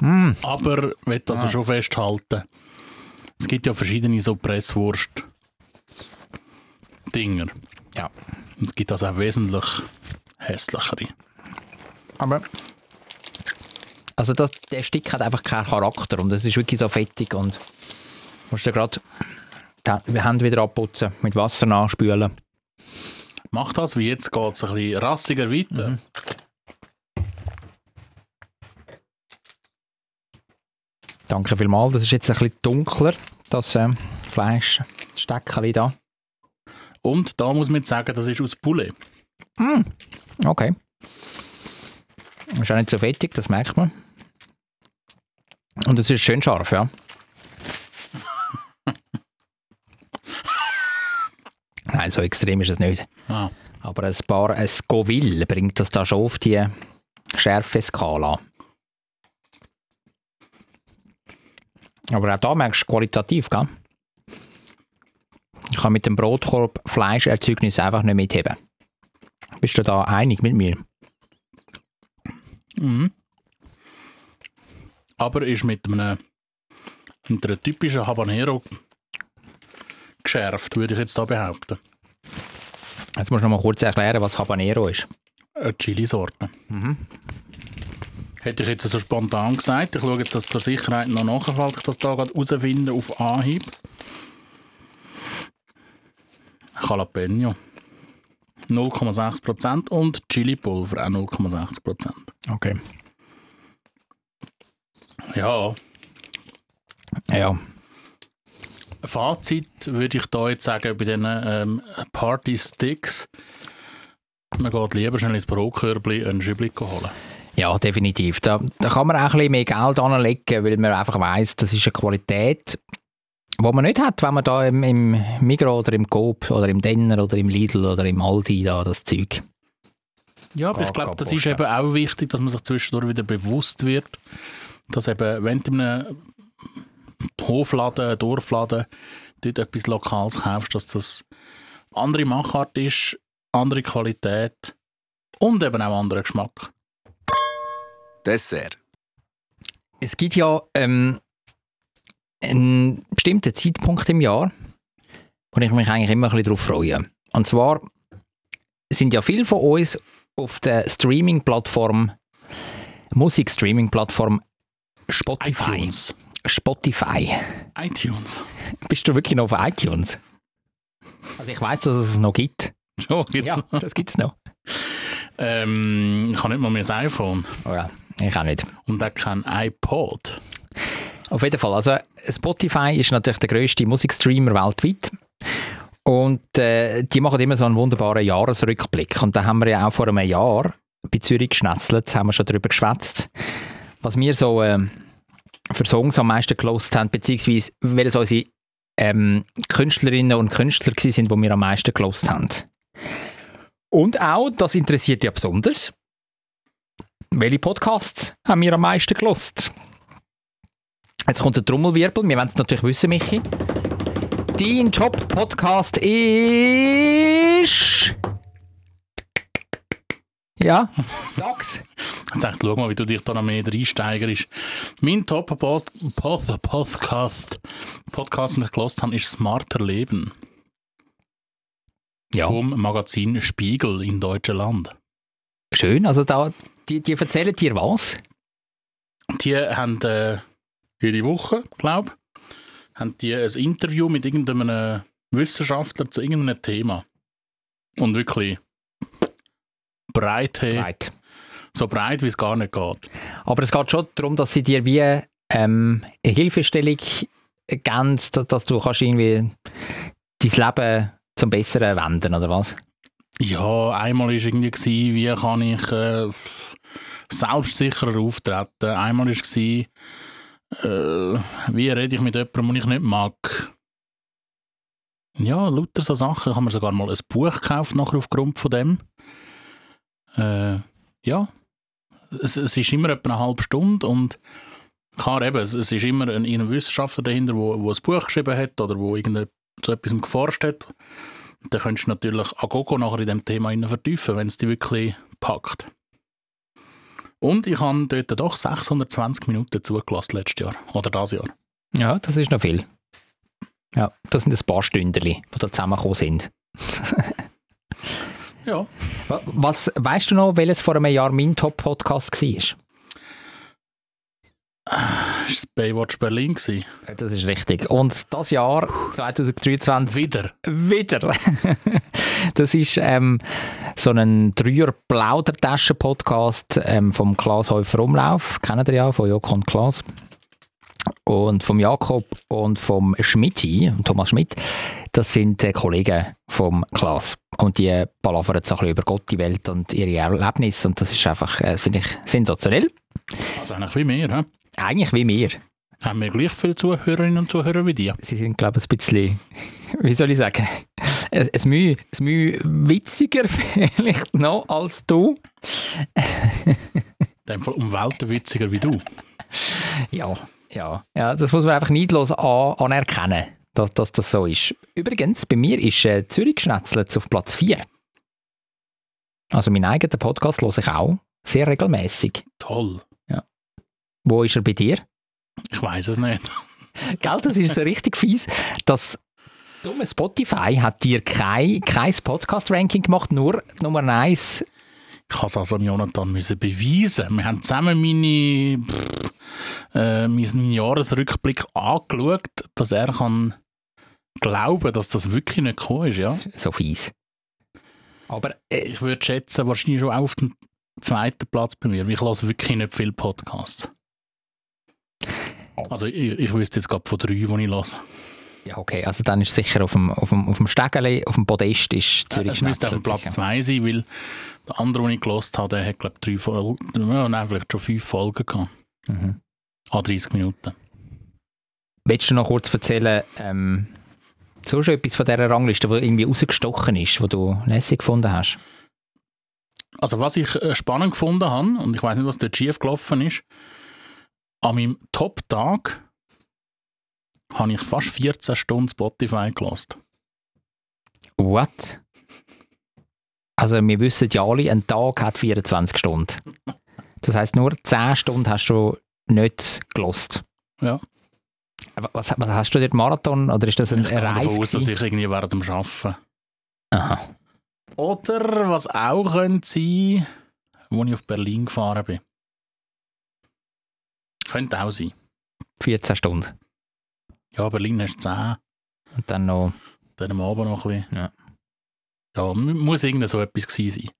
Mm. Aber ich will also schon festhalten, es gibt ja verschiedene so Presswurst-Dinger. Ja. Und es gibt also auch wesentlich hässlichere. Aber. Also das, der Stick hat einfach keinen Charakter und es ist wirklich so fettig und musst du gerade die Hände wieder abputzen, mit Wasser nachspülen. Mach das, wie jetzt geht es ein bisschen rassiger weiter. Mhm. Danke vielmals. Das ist jetzt ein bisschen dunkler, das äh, Fleischsteckchen da. Und da muss man sagen, das ist aus Poulet. Okay. Ist auch nicht so fettig, das merkt man. Und es ist schön scharf, ja. Nein, so extrem ist es nicht. Ah. Aber ein paar ein Scoville bringt das da schon auf die Schärfe-Skala. Aber auch da merkst du qualitativ, gell? Ich kann mit dem Brotkorb Fleischerzeugnis einfach nicht mitheben. Bist du da einig mit mir? Mhm. Aber ist mit einem, mit einer typischen Habanero geschärft, würde ich jetzt da behaupten. Jetzt musst du noch mal kurz erklären, was Habanero ist. Eine Chili-Sorte. Hätte ich jetzt so spontan gesagt. Ich schaue jetzt das zur Sicherheit noch nach, falls ich das da gerade herausfinde auf Anhieb. Jalapeno. 0,6% und Chili-Pulver auch 0,6%. Okay. Ja, Ja. Fazit würde ich da jetzt sagen bei diesen ähm, Party Sticks. Man geht lieber schnell ins Brotkörbli einen Schübli holen. Ja, definitiv. Da, da kann man auch ein bisschen mehr Geld anlegen, weil man einfach weiss, das ist eine Qualität, die man nicht hat, wenn man da im, im Migros oder im Coop oder im Denner oder im Lidl oder im Aldi da das Zeug. Ja, aber ich glaube, das ist eben auch wichtig, dass man sich zwischendurch wieder bewusst wird, dass eben, wenn du in einem Hofladen, Dorfladen dort etwas Lokales kaufst, dass das andere Machart ist, andere Qualität und eben auch anderer Geschmack. Dessert. Es gibt ja ähm, einen bestimmten Zeitpunkt im Jahr, wo ich mich eigentlich immer ein bisschen darauf freue. Und zwar sind ja viele von uns auf der Streaming-Plattform, Musik-Streaming-Plattform Spotify. iTunes. Spotify. iTunes. Bist du wirklich noch auf iTunes? Also ich weiß, dass es es noch gibt. Oh, jetzt. Ja, das gibt es noch. Ähm, ich habe nicht mal mehr ein iPhone Oh ja, ich auch nicht. und auch kein iPod. Auf jeden Fall. Also Spotify ist natürlich der grösste Musikstreamer weltweit. Und äh, die machen immer so einen wunderbaren Jahresrückblick. Und da haben wir ja auch vor einem Jahr bei Zürich geschnetzelt, haben wir schon darüber geschwätzt, was wir so äh, für Songs am meisten gelost haben, beziehungsweise welche unsere ähm, Künstlerinnen und Künstler sind, die wir am meisten gelost haben. Und auch, das interessiert ja besonders, welche Podcasts haben wir am meisten gelost? Jetzt kommt der Trommelwirbel. Wir wollen es natürlich wissen, Michi. Dein Top-Podcast ist. Ja, sag's. Jetzt dachte schau mal, wie du dich da noch mehr reinsteigerst. Mein Top-Podcast, Podcast, Podcast, den ich gehört habe, ist «Smarter Leben» Ja. vom Magazin Spiegel in Deutschland. Schön, also da, die, die erzählen dir was? Die haben äh, jede Woche, glaube ich, haben die ein Interview mit irgendeinem Wissenschaftler zu irgendeinem Thema. Und wirklich breit, hey, Right. so breit, wie es gar nicht geht. Aber es geht schon darum, dass sie dir wie ähm, eine Hilfestellung geben, dass, dass du kannst irgendwie dein Leben zum Besseren wenden, oder was? Ja, einmal war irgendwie, gewesen, wie kann ich äh, selbstsicherer auftreten. Einmal war es, äh, wie rede ich mit jemandem, den ich nicht mag. Ja, lauter so Sachen. Ich habe mir sogar mal ein Buch gekauft nachher aufgrund von dem. Äh, ja, es, es ist immer etwa eine halbe Stunde und klar eben, es, es ist immer ein, ein Wissenschaftler dahinter, wo, wo ein Buch geschrieben hat oder wo irgend zu etwas geforscht hat. Dann könntest du natürlich Agogo nachher in dem Thema vertiefen, wenn es dich wirklich packt. Und ich habe dort doch 620 Minuten zugelassen letztes Jahr. Oder das Jahr. Ja, das ist noch viel. Ja, das sind ein paar Stunden, die da zusammengekommen sind. Ja. Wa- Was, weißt du noch, welches vor einem Jahr mein Top-Podcast war? Das war Baywatch Berlin. Gewesen. Das ist richtig. Und das Jahr 2023 Wieder. wieder. das ist ähm, so ein Dreier-Plaudertaschen-Podcast ähm, vom Klaas Häufer Umlauf. Kennen ihr ja, von Joko und Klaas. Und vom Jakob und vom Schmidti, Thomas Schmidt. Das sind äh, Kollegen vom Klaas. Und die palavern so ein bisschen über Gott, die Welt und ihre Erlebnisse. Und das ist einfach, äh, finde ich, sensationell. Also eigentlich wie wir. He? Eigentlich wie wir. Haben wir gleich viele Zuhörerinnen und Zuhörer wie dir. Sie sind, glaube ich, ein bisschen, wie soll ich sagen, ein, ein, Mühe, ein Mühe witziger vielleicht noch als du. In dem Fall um Welten witziger wie du. Ja, ja, ja das muss man einfach neidlos an, anerkennen, dass, dass das so ist. Übrigens, bei mir ist äh, Zürich Schnetzlitz auf Platz 4. Also meinen eigenen Podcast höre ich auch sehr regelmäßig. Toll. Wo ist er bei dir? Ich weiß es nicht. Gell, das ist so richtig fies. Das dumme Spotify hat dir kein, kein Podcast-Ranking gemacht, nur Nummer 1 Ich habe es also Jonathan müssen beweisen. Wir haben zusammen meine, pff, äh, meinen Jahresrückblick angeschaut, dass er kann glauben dass das wirklich nicht gekommen ist. Ja? so fies. Aber äh, Ich würde schätzen, wahrscheinlich schon auf dem zweiten Platz bei mir. Ich lasse wirklich nicht viele Podcasts. Also ich, ich wüsste jetzt gerade von drei, die ich lasse. Ja, okay, also dann ist sicher auf dem, auf dem, auf dem Stegeli, auf dem Podest ist Zürich Es müsste auf dem Platz sicher. zwei sein, weil der andere, den ich gelost habe, der hat glaube ich drei Folgen, ja, nein, vielleicht schon fünf Folgen gehabt. Mhm. Ah, 30 Minuten. Willst du noch kurz erzählen, ähm, so schon etwas von dieser Rangliste, die irgendwie rausgestochen ist, die du lässig gefunden hast? Also was ich äh, spannend gefunden habe, und ich weiß nicht, was dort schief gelaufen ist, an meinem Top-Tag habe ich fast 14 Stunden Spotify gelost. What? Also wir wissen ja alle, ein Tag hat 24 Stunden. Das heißt nur 10 Stunden hast du nicht gelost. Ja. Was, was hast du dort Marathon oder ist das ein Ich Reis? aus, dass ich irgendwie während dem Arbeiten. Aha. Oder was auch könnte sein, wo ich auf Berlin gefahren bin. Könnte auch sein. 14 Stunden. Ja, Berlin hast du 10, Und dann noch. dann am Abend noch ein bisschen. Ja. Ja, muss irgend so etwas gewesen sein.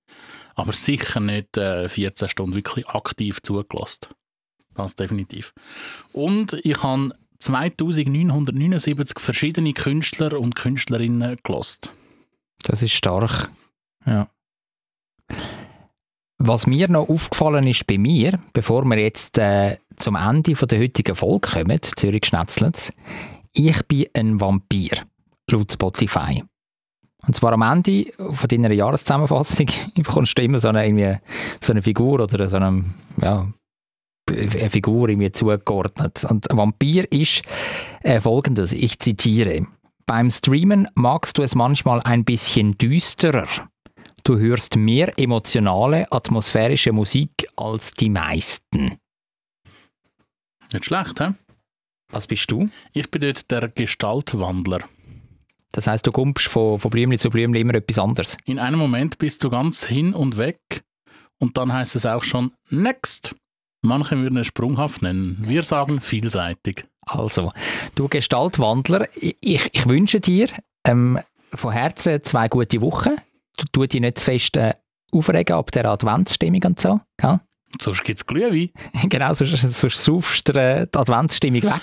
Aber sicher nicht äh, 14 Stunden wirklich aktiv zugelassen. Das definitiv. Und ich habe 2979 verschiedene Künstler und Künstlerinnen gelost. Das ist stark. Ja. Was mir noch aufgefallen ist bei mir, bevor wir jetzt äh, zum Ende der heutigen Folge kommen, Zürich Schnetzlitz, ich bin ein Vampir, laut Spotify. Und zwar am Ende von deiner Jahreszusammenfassung bekommst du immer so eine, so eine Figur oder so eine, ja, eine Figur irgendwie zugeordnet. Und Vampir ist äh, folgendes, ich zitiere. Beim Streamen magst du es manchmal ein bisschen düsterer. Du hörst mehr emotionale, atmosphärische Musik als die meisten. Nicht schlecht, hä? Was bist du? Ich bin dort der Gestaltwandler. Das heißt, du kommst von, von Blümli zu Blümli immer etwas anderes. In einem Moment bist du ganz hin und weg und dann heißt es auch schon Next. Manche würden es sprunghaft nennen. Wir sagen vielseitig. Also, du Gestaltwandler, ich, ich wünsche dir ähm, von Herzen zwei gute Wochen. Du tu dich nicht zu fest äh, aufregen ab der Adventsstimmung und so. Gell? Sonst gibt es Glühwein. genau, sonst, sonst saufst du äh, die Adventsstimmung weg.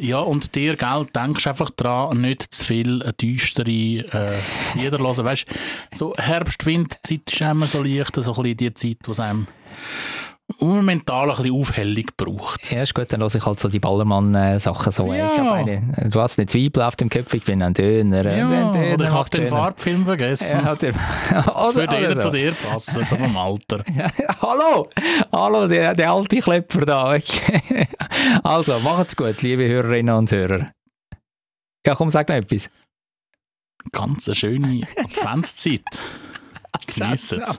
Ja, und dir, gell, denkst einfach dran, nicht zu viel äh, düstere äh, Lieder hören. Weißt so Herbst, Winterzeit ist immer so leicht, so ein bisschen die Zeit, es einem mental ein bisschen Aufhellung braucht. Ja, ist gut, dann höre ich halt so die Ballermann-Sachen so. Ja. Ich hab eine, du hast eine Zwiebel auf dem Kopf, ich bin ein Döner. Ja, ein Döner oder ich habe den. Farbfilm vergessen. Ja, der, das würde eher so. zu dir passen, so vom Alter. Ja, hallo, hallo, der, der alte Klepper da. Okay. Also, macht's gut, liebe Hörerinnen und Hörer. Ja, komm, sag noch etwas. Ganz eine schöne Adventszeit. Geniessen es.